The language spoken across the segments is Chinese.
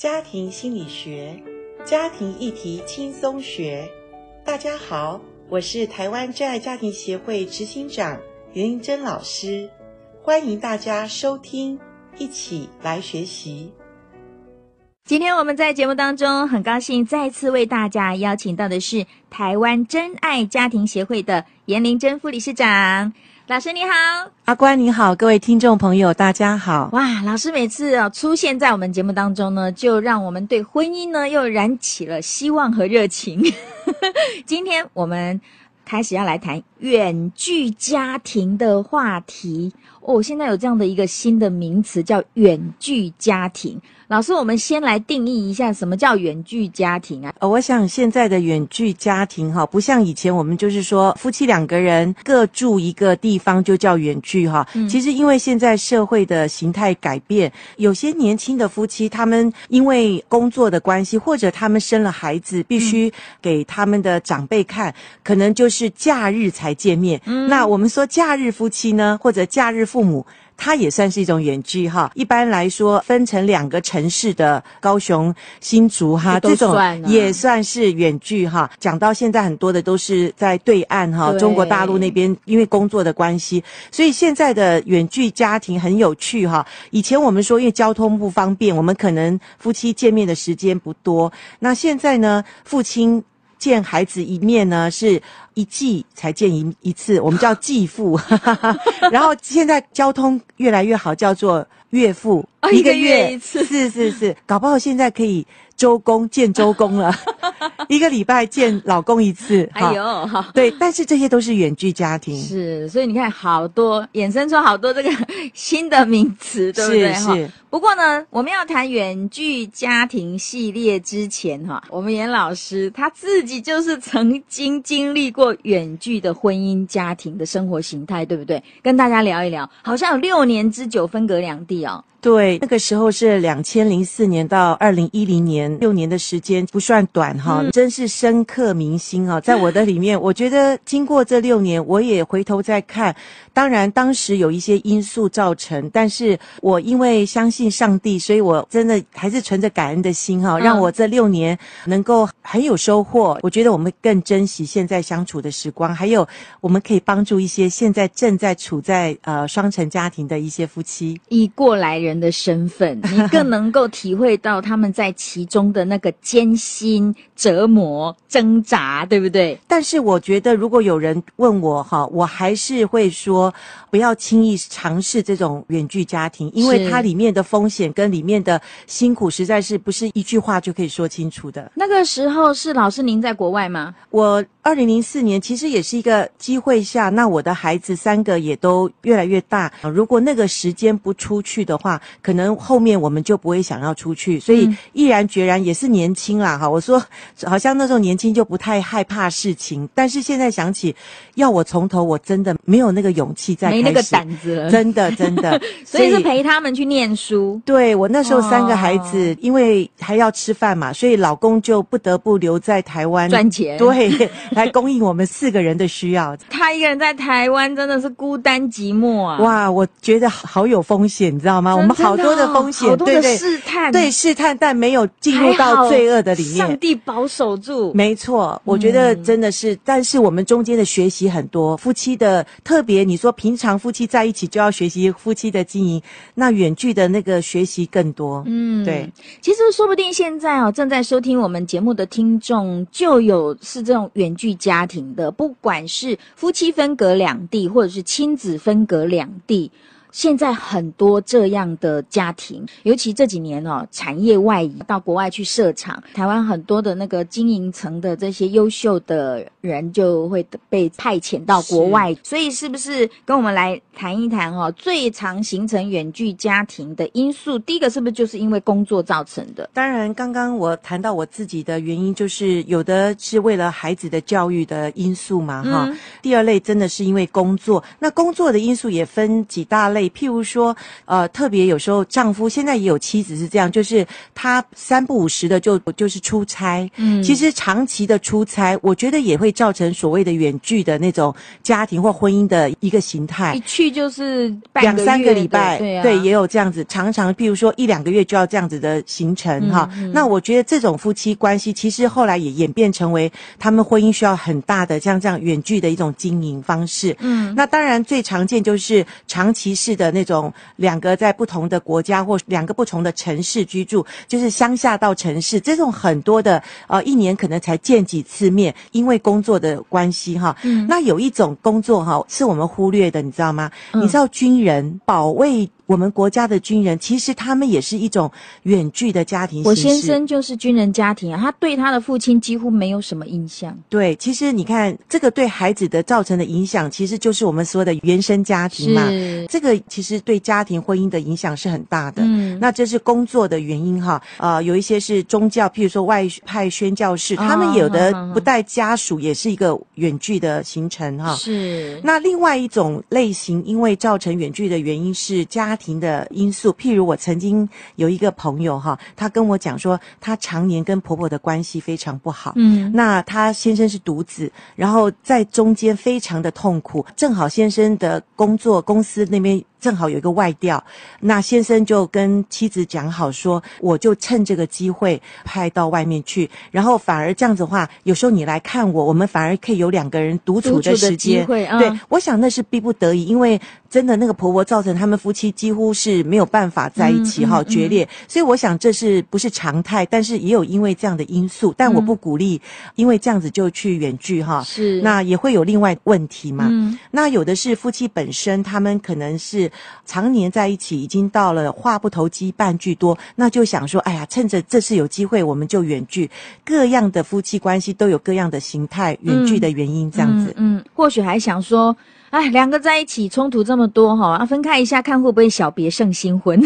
家庭心理学，家庭议题轻松学。大家好，我是台湾真爱家庭协会执行长林玲珍老师，欢迎大家收听，一起来学习。今天我们在节目当中很高兴再次为大家邀请到的是台湾真爱家庭协会的颜玲珍副理事长。老师你好，阿关你好，各位听众朋友大家好。哇，老师每次啊出现在我们节目当中呢，就让我们对婚姻呢又燃起了希望和热情。今天我们开始要来谈远距家庭的话题哦，现在有这样的一个新的名词叫远距家庭。老师，我们先来定义一下什么叫远距家庭啊？呃，我想现在的远距家庭哈，不像以前我们就是说夫妻两个人各住一个地方就叫远距哈。嗯。其实因为现在社会的形态改变，有些年轻的夫妻他们因为工作的关系，或者他们生了孩子，必须给他们的长辈看，可能就是假日才见面。嗯。那我们说假日夫妻呢，或者假日父母。它也算是一种远距哈，一般来说分成两个城市的高雄、新竹哈，这种也算是远距哈。讲到现在很多的都是在对岸哈，中国大陆那边因为工作的关系，所以现在的远距家庭很有趣哈。以前我们说因为交通不方便，我们可能夫妻见面的时间不多，那现在呢，父亲。见孩子一面呢，是一季才见一一次，我们叫继父。然后现在交通越来越好，叫做岳父，哦，一个月一次。是是是，搞不好现在可以周公见周公了，一个礼拜见老公一次。哎呦，好，对，但是这些都是远距家庭。是，所以你看，好多衍生出好多这个新的名词，对不对？是是。不过呢，我们要谈远距家庭系列之前，哈，我们严老师他自己就是曾经经历过远距的婚姻家庭的生活形态，对不对？跟大家聊一聊，好像有六年之久，分隔两地哦。对，那个时候是两千零四年到二零一零年，六年的时间不算短哈，嗯，真是深刻铭心啊！在我的里面，我觉得经过这六年，我也回头再看，当然当时有一些因素造成，但是我因为相信上帝，所以我真的还是存着感恩的心哈，让我这六年能够很有收获。我觉得我们更珍惜现在相处的时光，还有我们可以帮助一些现在正在处在呃双城家庭的一些夫妻，以过来人。人的身份，你更能够体会到他们在其中的那个艰辛、折磨、挣扎，对不对？但是我觉得，如果有人问我哈，我还是会说，不要轻易尝试这种远距家庭，因为它里面的风险跟里面的辛苦，实在是不是一句话就可以说清楚的。那个时候是老师您在国外吗？我二零零四年其实也是一个机会下，那我的孩子三个也都越来越大，如果那个时间不出去的话。可能后面我们就不会想要出去，所以毅然决然也是年轻啦哈。我说好像那时候年轻就不太害怕事情，但是现在想起要我从头，我真的没有那个勇气再开始，没那个胆子了，真的真的。所以是陪他们去念书。对，我那时候三个孩子，因为还要吃饭嘛，所以老公就不得不留在台湾赚钱，对，来供应我们四个人的需要。他一个人在台湾真的是孤单寂寞啊！哇，我觉得好有风险，你知道吗？我们。好多的风险，对对，试探，对试探，但没有进入到罪恶的里面。上帝保守住，没错，我觉得真的是。嗯、但是我们中间的学习很多，夫妻的特别，你说平常夫妻在一起就要学习夫妻的经营，那远距的那个学习更多。嗯，对。其实说不定现在哦，正在收听我们节目的听众就有是这种远聚家庭的，不管是夫妻分隔两地，或者是亲子分隔两地。现在很多这样的家庭，尤其这几年哦，产业外移到国外去设厂，台湾很多的那个经营层的这些优秀的人就会被派遣到国外。所以，是不是跟我们来谈一谈哦？最常形成远距家庭的因素，第一个是不是就是因为工作造成的？当然，刚刚我谈到我自己的原因，就是有的是为了孩子的教育的因素嘛，哈、嗯。第二类真的是因为工作，那工作的因素也分几大类。类，譬如说，呃，特别有时候丈夫现在也有妻子是这样，就是他三不五时的就就是出差。嗯，其实长期的出差，我觉得也会造成所谓的远距的那种家庭或婚姻的一个形态。一去就是两三个礼拜，对啊，对，也有这样子，常常譬如说一两个月就要这样子的行程哈。那我觉得这种夫妻关系，其实后来也演变成为他们婚姻需要很大的像这样远距的一种经营方式。嗯，那当然最常见就是长期式的那种两个在不同的国家或两个不同的城市居住，就是乡下到城市这种很多的呃一年可能才见几次面，因为工作的关系哈。嗯，那有一种工作哈是我们忽略的，你知道吗？嗯，你知道军人保卫。我们国家的军人，其实他们也是一种远距的家庭。我先生就是军人家庭啊，他对他的父亲几乎没有什么印象。对，其实你看这个对孩子的造成的影响，其实就是我们说的原生家庭嘛。这个其实对家庭婚姻的影响是很大的。嗯，那这是工作的原因哈。呃，有一些是宗教，譬如说外派宣教士，哦、他们有的不带家属，也是一个远距的行程哈。是。那另外一种类型，因为造成远距的原因是家。庭的因素，譬如我曾经有一个朋友哈，他跟我讲说，他常年跟婆婆的关系非常不好。嗯，那他先生是独子，然后在中间非常的痛苦。正好先生的工作公司那边。正好有一个外调，那先生就跟妻子讲好说，我就趁这个机会派到外面去，然后反而这样子的话，有时候你来看我，我们反而可以有两个人独处的时间。嗯、对，我想那是逼不得已，因为真的那个婆婆造成他们夫妻几乎是没有办法在一起哈、嗯嗯嗯、决裂，所以我想这是不是常态？但是也有因为这样的因素，但我不鼓励，因为这样子就去远距哈，是那也会有另外问题嘛。嗯，那有的是夫妻本身，他们可能是。常年在一起，已经到了话不投机半句多，那就想说，哎呀，趁着这次有机会，我们就远距。各样的夫妻关系都有各样的形态，远距的原因这样子。嗯，嗯，或许还想说。哎，两个在一起冲突这么多哈，啊，分开一下看会不会小别胜新婚？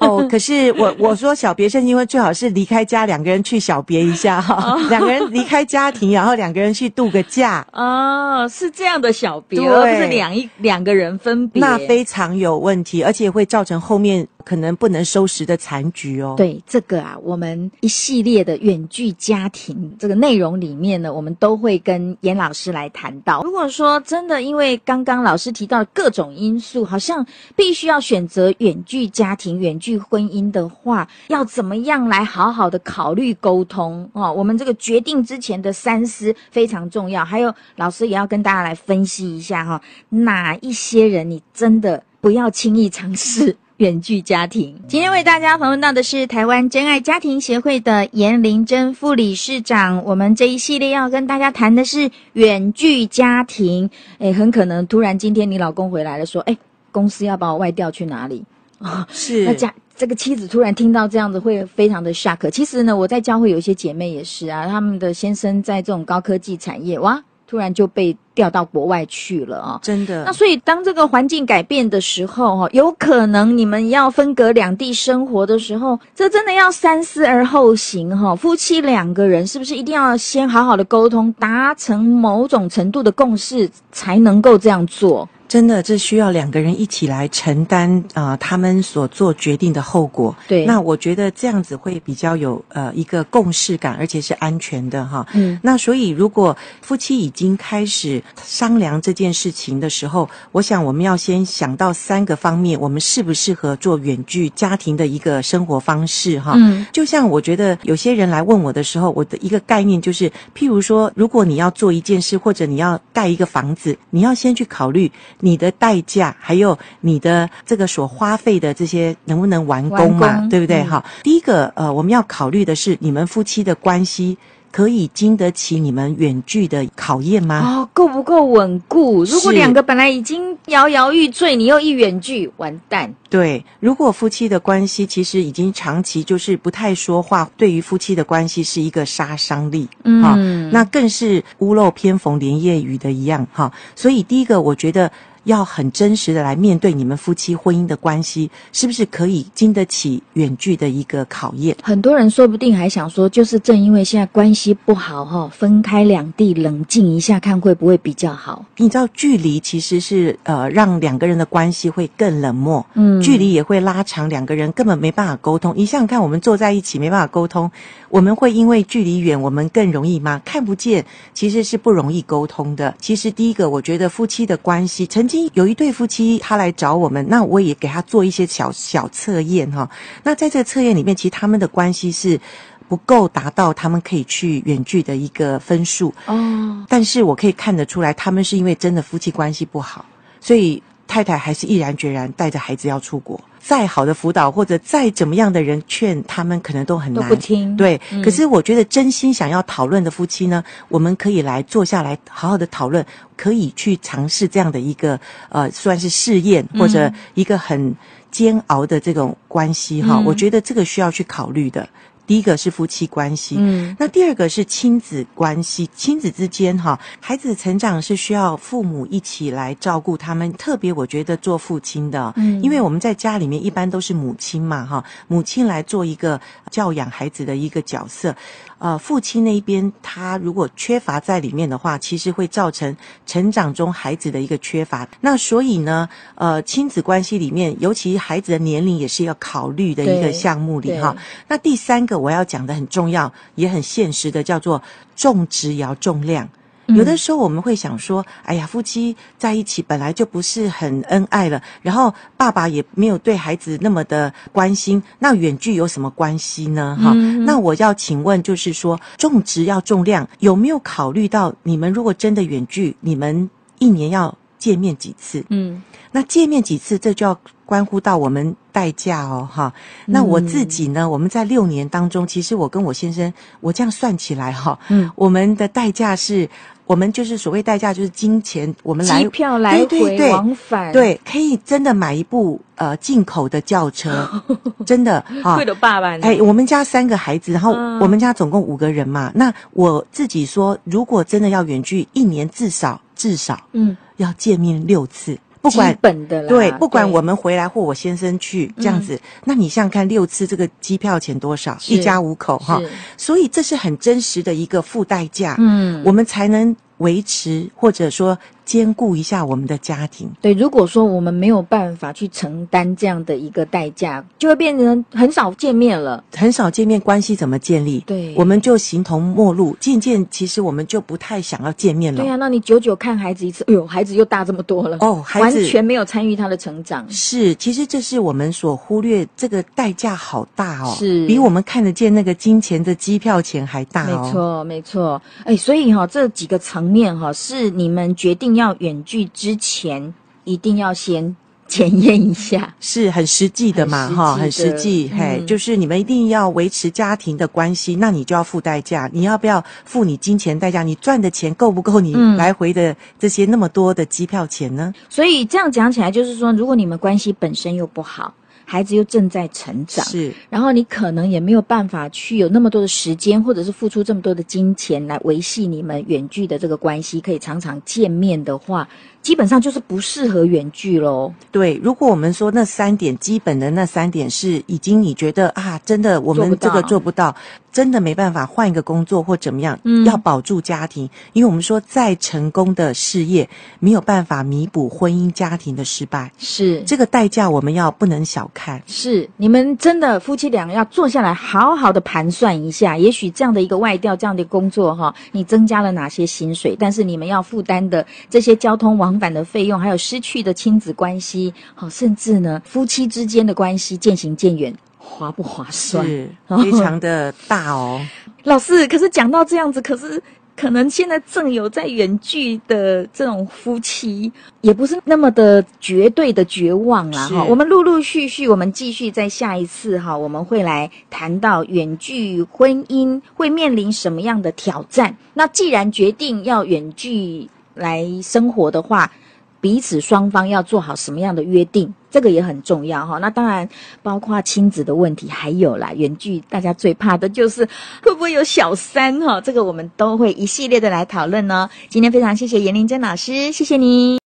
哦，可是我我说小别胜新婚最好是离开家，两个人去小别一下哈，两个人离开家庭，然后两个人去度个假。哦，是这样的小别，而不是两一两个人分别，那非常有问题，而且会造成后面。可能不能收拾的残局哦。对这个啊，我们一系列的远距家庭这个内容里面呢，我们都会跟严老师来谈到。如果说真的因为刚刚老师提到各种因素，好像必须要选择远距家庭、远距婚姻的话，要怎么样来好好的考虑沟通哦？我们这个决定之前的三思非常重要。还有老师也要跟大家来分析一下哈、哪一些人你真的不要轻易尝试。远距家庭，今天为大家访问到的是台湾真爱家庭协会的严玲珍副理事长。我们这一系列要跟大家谈的是远距家庭。诶，很可能突然今天你老公回来了，说：“诶，公司要把我外调去哪里？”啊，是。那家这个妻子突然听到这样子，会非常的 shock。其实呢，我在教会有一些姐妹也是啊，他们的先生在这种高科技产业，哇。突然就被调到国外去了啊！真的。那所以当这个环境改变的时候，哈，有可能你们要分隔两地生活的时候，这真的要三思而后行哈。夫妻两个人是不是一定要先好好的沟通，达成某种程度的共识，才能够这样做？真的，这需要两个人一起来承担啊、呃，他们所做决定的后果。对，那我觉得这样子会比较有呃一个共识感，而且是安全的哈。嗯，那所以如果夫妻已经开始商量这件事情的时候，我想我们要先想到三个方面，我们适不适合做远距家庭的一个生活方式哈。嗯，就像我觉得有些人来问我的时候，我的一个概念就是，譬如说，如果你要做一件事，或者你要盖一个房子，你要先去考虑。你的代价，还有你的这个所花费的这些能不能完工嘛？工对不对？哈、嗯，第一个呃，我们要考虑的是你们夫妻的关系。可以经得起你们远距的考验吗？哦，够不够稳固？如果两个本来已经摇摇欲坠，你又一远距，完蛋。对，如果夫妻的关系其实已经长期就是不太说话，对于夫妻的关系是一个杀伤力。嗯、哦，那更是屋漏偏逢连夜雨的一样哈、哦。所以第一个，我觉得要很真实的来面对你们夫妻婚姻的关系，是不是可以经得起远距的一个考验？很多人说不定还想说，就是正因为现在关系不好哈，分开两地冷静一下，看会不会比较好？你知道，距离其实是呃让两个人的关系会更冷漠，嗯，距离也会拉长两个人根本没办法沟通。你想想看，我们坐在一起没办法沟通，我们会因为距离远，我们更容易吗？看不见，其实是不容易沟通的。其实第一个，我觉得夫妻的关系，曾有一对夫妻他来找我们，那我也给他做一些小小测验哈。那在这个测验里面，其实他们的关系是不够达到他们可以去远距的一个分数哦。但是我可以看得出来，他们是因为真的夫妻关系不好，所以太太还是毅然决然带着孩子要出国。再好的辅导或者再怎么样的人劝他们，可能都很难。都不听。对，嗯、可是我觉得真心想要讨论的夫妻呢，我们可以来坐下来好好的讨论，可以去尝试这样的一个呃，算是试验或者一个很煎熬的这种关系哈。嗯、我觉得这个需要去考虑的。第一个是夫妻关系，嗯，那第二个是亲子关系，亲子之间哈，孩子的成长是需要父母一起来照顾他们，特别我觉得做父亲的，嗯，因为我们在家里面一般都是母亲嘛，哈，母亲来做一个教养孩子的一个角色。呃，父亲那一边，他如果缺乏在里面的话，其实会造成成长中孩子的一个缺乏。那所以呢，呃，亲子关系里面，尤其孩子的年龄也是要考虑的一个项目里哈。那第三个我要讲的很重要，也很现实的，叫做种植也要重量。有的时候我们会想说，哎呀，夫妻在一起本来就不是很恩爱了，然后爸爸也没有对孩子那么的关心，那远距有什么关系呢？哈、嗯，那我要请问，就是说种植要重量，有没有考虑到你们如果真的远距，你们一年要见面几次？嗯，那见面几次，这就要关乎到我们代价哦，哈。那我自己呢，我们在六年当中，其实我跟我先生，我这样算起来哈，嗯，我们的代价是。我们就是所谓代价，就是金钱。我们来机票来回往返，对，可以真的买一部呃进口的轿车，真的啊。为了爸爸，哎，我们家三个孩子，然后我们家总共五个人嘛。那我自己说，如果真的要远距，一年至少至少嗯要见面六次。不管本的啦，对，不管我们回来或我先生去这样子，那你想想看六次这个机票钱多少？一家五口哈，所以这是很真实的一个附代价，嗯，我们才能维持或者说。兼顾一下我们的家庭。对，如果说我们没有办法去承担这样的一个代价，就会变成很少见面了。很少见面，关系怎么建立？对，我们就形同陌路。渐渐，其实我们就不太想要见面了。对呀、啊，那你久久看孩子一次，哎呦，孩子又大这么多了哦，孩子完全没有参与他的成长。是，其实这是我们所忽略，这个代价好大哦，是比我们看得见那个金钱的机票钱还大哦。没错，没错。哎，所以哈、哦，这几个层面哈、哦，是你们决定要远距之前一定要先 检验一下，是很实际的嘛，哈，很实际，嗯、嘿，就是你们一定要维持家庭的关系，那你就要付代价，你要不要付你金钱代价？你赚的钱够不够你来回的这些那么多的机票钱呢？嗯、所以这样讲起来，就是说，如果你们关系本身又不好。孩子又正在成长，是，然后你可能也没有办法去有那么多的时间，或者是付出这么多的金钱来维系你们远距的这个关系，可以常常见面的话，基本上就是不适合远距喽。对，如果我们说那三点基本的那三点是已经你觉得啊，真的我们这个做不到。真的没办法换一个工作或怎么样，嗯，要保住家庭，因为我们说再成功的事业没有办法弥补婚姻家庭的失败，是这个代价我们要不能小看。是你们真的夫妻两个要坐下来好好的盘算一下，也许这样的一个外调这样的工作哈，你增加了哪些薪水，但是你们要负担的这些交通往返的费用，还有失去的亲子关系，好，甚至呢夫妻之间的关系渐行渐远。划不划算？是非常的大哦，老师。可是讲到这样子，可是可能现在正有在远距的这种夫妻，也不是那么的绝对的绝望啦。哈。我们陆陆续续，我们继续在下一次哈，我们会来谈到远距婚姻会面临什么样的挑战。那既然决定要远距来生活的话，彼此双方要做好什么样的约定，这个也很重要哈。那当然包括亲子的问题，还有啦，远距大家最怕的就是会不会有小三哈。这个我们都会一系列的来讨论呢。今天非常谢谢颜玲珍老师，谢谢你。